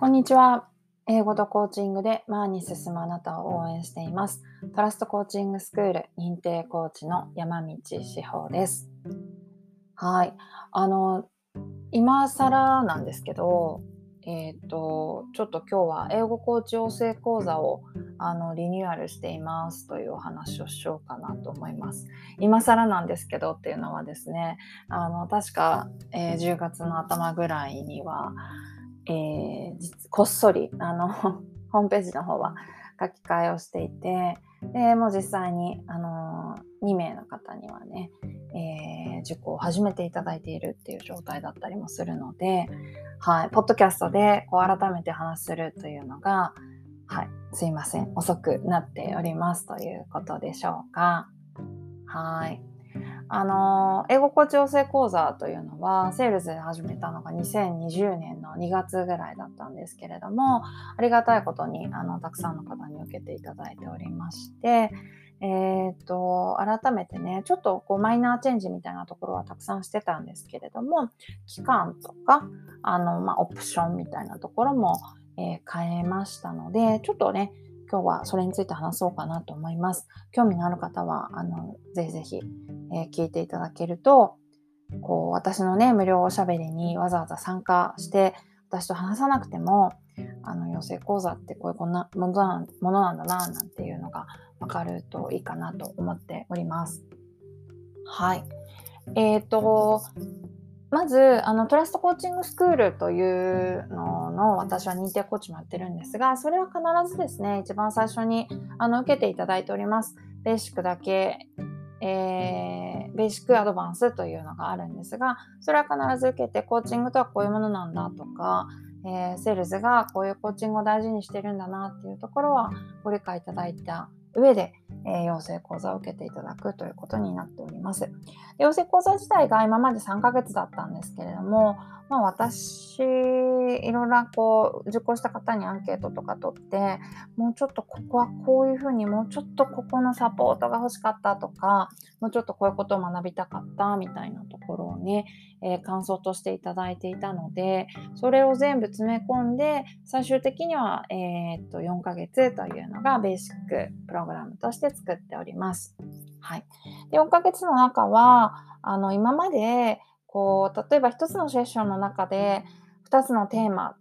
こんにちは。英語とコーチングで前に進むあなたを応援しています。トラストコーチングスクール認定コーチの山道志保です。はい。あの、今更なんですけど、えっ、ー、と、ちょっと今日は英語コーチ養成講座をあのリニューアルしていますというお話をしようかなと思います。今更なんですけどっていうのはですね、あの、確か、えー、10月の頭ぐらいには、えー、こっそりあの ホームページの方は書き換えをしていてでもう実際に、あのー、2名の方にはね、えー、受講を始めていただいているっていう状態だったりもするので、はい、ポッドキャストでこう改めて話するというのが、はい、すいません。遅くなっておりますということでしょうか。はいあの、英語コーチ養成講座というのは、セールズで始めたのが2020年の2月ぐらいだったんですけれども、ありがたいことに、あの、たくさんの方に受けていただいておりまして、えっ、ー、と、改めてね、ちょっとこうマイナーチェンジみたいなところはたくさんしてたんですけれども、期間とか、あの、まあ、オプションみたいなところも、えー、変えましたので、ちょっとね、今日はそれについて話そうかなと思います。興味のある方は、あの、ぜひぜひ、えー、聞いていただけると、こう、私のね、無料おしゃべりにわざわざ参加して、私と話さなくても、あの、養成講座ってこういうこんなものなものなんだな、なんていうのがわかるといいかなと思っております。はい。えっ、ー、と、まずあのトラストコーチングスクールというのの私は認定コーチもやってるんですがそれは必ずですね一番最初にあの受けていただいております。ベーシックだけ、えー、ベーシックアドバンスというのがあるんですがそれは必ず受けてコーチングとはこういうものなんだとか、えー、 Sails がこういうコーチングを大事にしてるんだなっていうところはご理解いただいた上でえ、養成講座を受けていただくということになっております。養成講座自体が今まで3ヶ月だったんですけれども、まあ、私いろいろこう受講した方にアンケートとか取ってもうちょっとここはこういうふうにもうちょっとここのサポートが欲しかったとかもうちょっとこういうことを学びたかったみたいなところをね、えー、感想としていただいていたのでそれを全部詰め込んで最終的には、えー、っと4ヶ月というのがベーシックプロログラムとして作っております。はい、で4ヶ月の中はあの今までこう例えば1つのセッションの中で2つのテーマ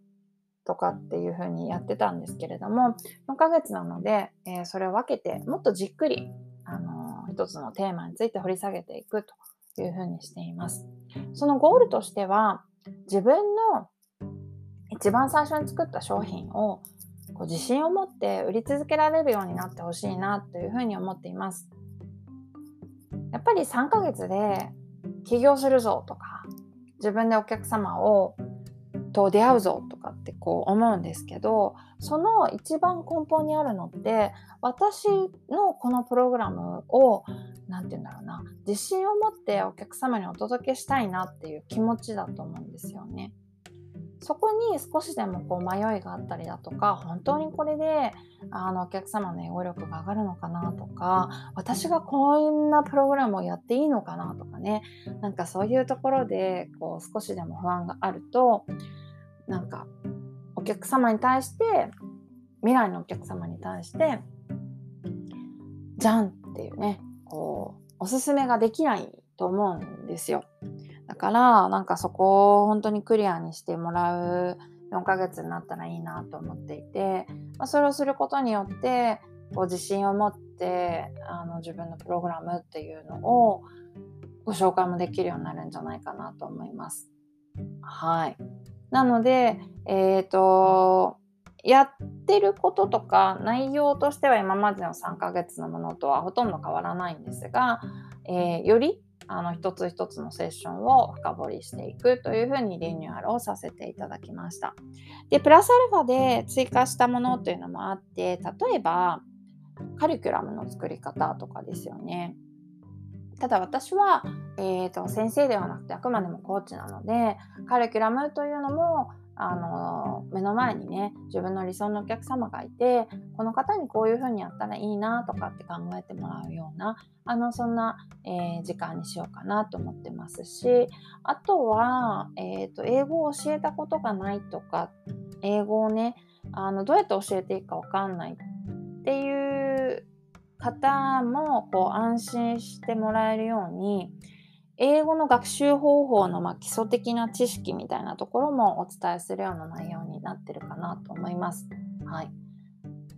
とかっていう風にやってたんですけれども4ヶ月なので、えー、それを分けてもっとじっくり、あのー、1つのテーマについて掘り下げていくという風にしています。そのゴールとしては自分の一番最初に作った商品をこう自信を持って売り続けられるようになってほしいなというふうに思っています。やっぱり3ヶ月で起業するぞとか自分でお客様をと出会うぞとかってこう思うんですけどその一番根本にあるのって私のこのプログラムを何て言うんだろうな自信を持ってお客様にお届けしたいなっていう気持ちだと思うんですよね。そこに少しでもこう迷いがあったりだとか本当にこれであのお客様の英語力が上がるのかなとか私がこんなプログラムをやっていいのかなとかねなんかそういうところでこう少しでも不安があるとなんかお客様に対して未来のお客様に対してじゃんっていうねこうおすすめができないと思うんですよ。だからなんかそこを本当にクリアにしてもらう4ヶ月になったらいいなと思っていて、まあ、それをすることによってこう自信を持ってあの自分のプログラムっていうのをご紹介もできるようになるんじゃないかなと思います。はい。なので、えっ、ー、と、やってることとか内容としては今までの3ヶ月のものとはほとんど変わらないんですが、えー、よりあの一つ一つのセッションを深掘りしていくというふうにリニューアルをさせていただきました。で、プラスアルファで追加したものというのもあって、例えばカリキュラムの作り方とかですよね。ただ私は、えーと、先生ではなくてあくまでもコーチなのでカリキュラムというのもあの目の前にね自分の理想のお客様がいてこの方にこういうふうにやったらいいなとかって考えてもらうようなあのそんな、えー、時間にしようかなと思ってますしあとは、えーと、英語を教えたことがないとか英語をねあのどうやって教えていいか分かんないっていう方もこう安心してもらえるように英語の学習方法のま基礎的な知識みたいなところもお伝えするような内容になってるかなと思います。はい。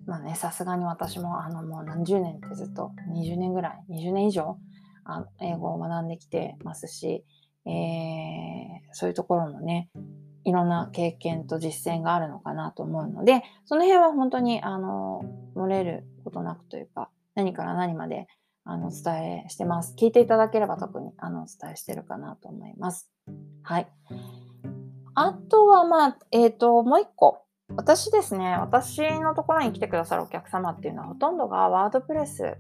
まあね、さすがに私もあのもう何十年ってずっと20年ぐらい、20年以上あ英語を学んできてますし、えー、そういうところもね、いろんな経験と実践があるのかなと思うので、その辺は本当にあの漏れることなくというか、何から何まであのお伝えしてます。聞いていただければ特にあのお伝えしてるかなと思います。はい。あとは、まあ、えっ、ー、と、もう一個。私ですね、私のところに来てくださるお客様っていうのはほとんどがワードプレス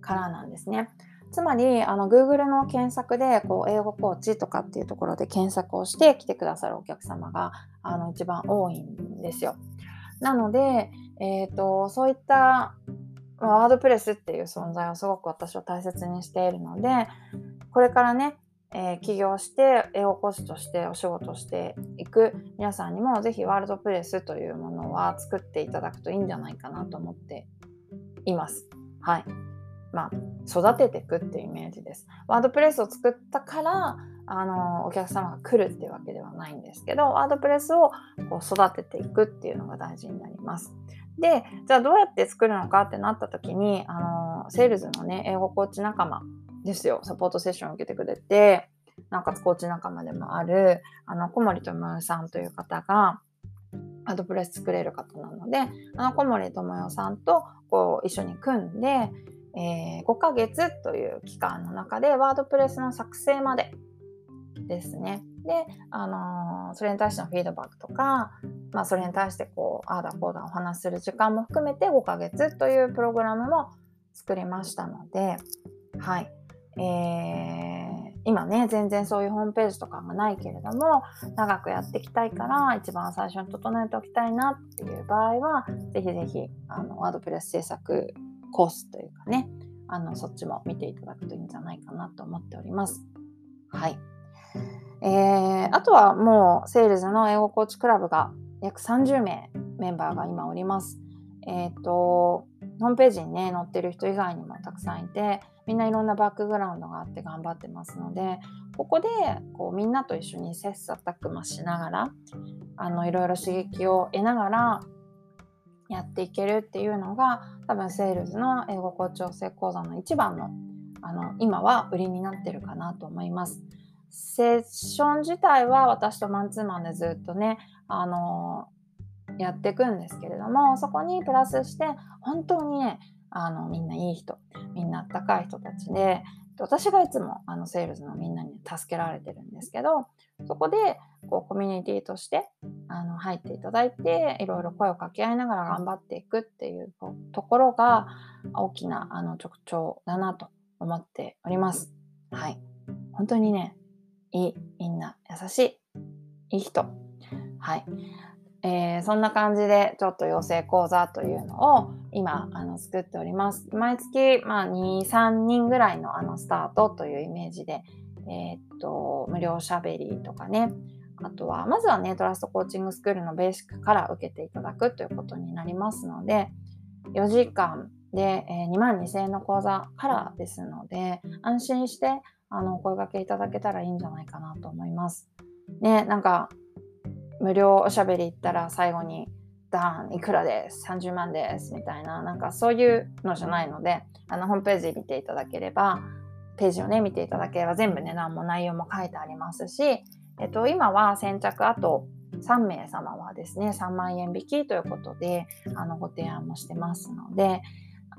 からなんですね。つまり、あの、Google の検索で、こう、英語コーチとかっていうところで検索をして来てくださるお客様が、あの、一番多いんですよ。なので、えっ、ー、と、そういったワードプレスっていう存在をすごく私は大切にしているので、これからね、えー、起業して英語講師としてお仕事していく皆さんにもぜひワールドプレスというものは作っていただくといいんじゃないかなと思っています。はい。まあ、育てていくっていうイメージです。ワードプレスを作ったからあのお客様が来るっていうわけではないんですけどワードプレスをこう育てていくっていうのが大事になります。でじゃあどうやって作るのかってなった時にあのセールズのね英語コーチ仲間ですよサポートセッションを受けてくれてなおかコーチ仲間でもあるあの小森智代さんという方がワードプレス作れる方なのであの小森智代さんとこう一緒に組んで、えー、5ヶ月という期間の中でワードプレスの作成までですね。で、あのー、それに対してのフィードバックとか、まあ、それに対してこう、ああだこうだお話しする時間も含めて5ヶ月というプログラムも作りましたので、はい。えー、今ね、全然そういうホームページとかがないけれども、長くやっていきたいから、一番最初に整えておきたいなっていう場合は、ぜひぜひ、あの、ワードプレス制作コースというかね、あの、そっちも見ていただくといいんじゃないかなと思っております。はい。えー、あとはもう、セールズの英語コーチクラブが約30名メンバーが今おります。えっ、ー、と、ホームページにね、載ってる人以外にもたくさんいて、みんないろんなバックグラウンドがあって頑張ってますので、ここでこうみんなと一緒に切磋琢磨しながら、あのいろいろ刺激を得ながらやっていけるっていうのが、多分 Sails の英語コーチ養成講座の一番のあの今は売りになってるかなと思います。セッション自体は私とマンツーマンでずっとね、あのやっていくんですけれども、そこにプラスして、本当にね、あのみんないい人、みんなあったかい人たちで、私がいつもあの Sails のみんなに助けられてるんですけど、そこでこうコミュニティとしてあの入っていただいて、いろいろ声を掛け合いながら頑張っていくっていうところが大きなあの特徴だなと思っております。はい。本当にね、いい、みんな優しい、いい人。はい。えー、そんな感じでちょっと養成講座というのを今あの作っております。毎月、まあ、2、3人ぐらいのあのスタートというイメージで、えー、っと無料しゃべりとかねあとはまずはねトラストコーチングスクールのベーシックから受けていただくということになりますので4時間で、えー、2万2000円の講座からですので安心してあのお声掛けいただけたらいいんじゃないかなと思います。ね、なんか無料おしゃべり行ったら最後にダーンいくらです？30万です？みたいななんかそういうのじゃないのであのホームページ見ていただければページをね見ていただければ全部値段も内容も書いてありますし、えっと、今は先着あと3名様はですね3万円引きということであのご提案もしてますので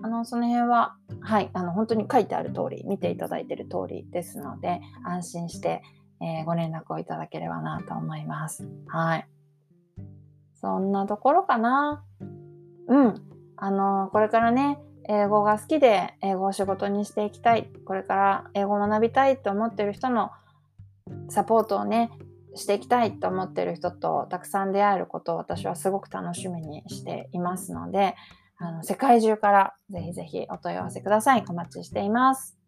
あのその辺ははいあの本当に書いてある通り見ていただいている通りですので安心してえー、ご連絡をいただければなと思います。はい。そんなところかな。うん。あの、これからね、英語が好きで英語を仕事にしていきたい。これから英語を学びたいと思ってる人のサポートをね、していきたいと思ってる人とたくさん出会えることを私はすごく楽しみにしていますので、あの世界中からぜひぜひお問い合わせください。お待ちしています。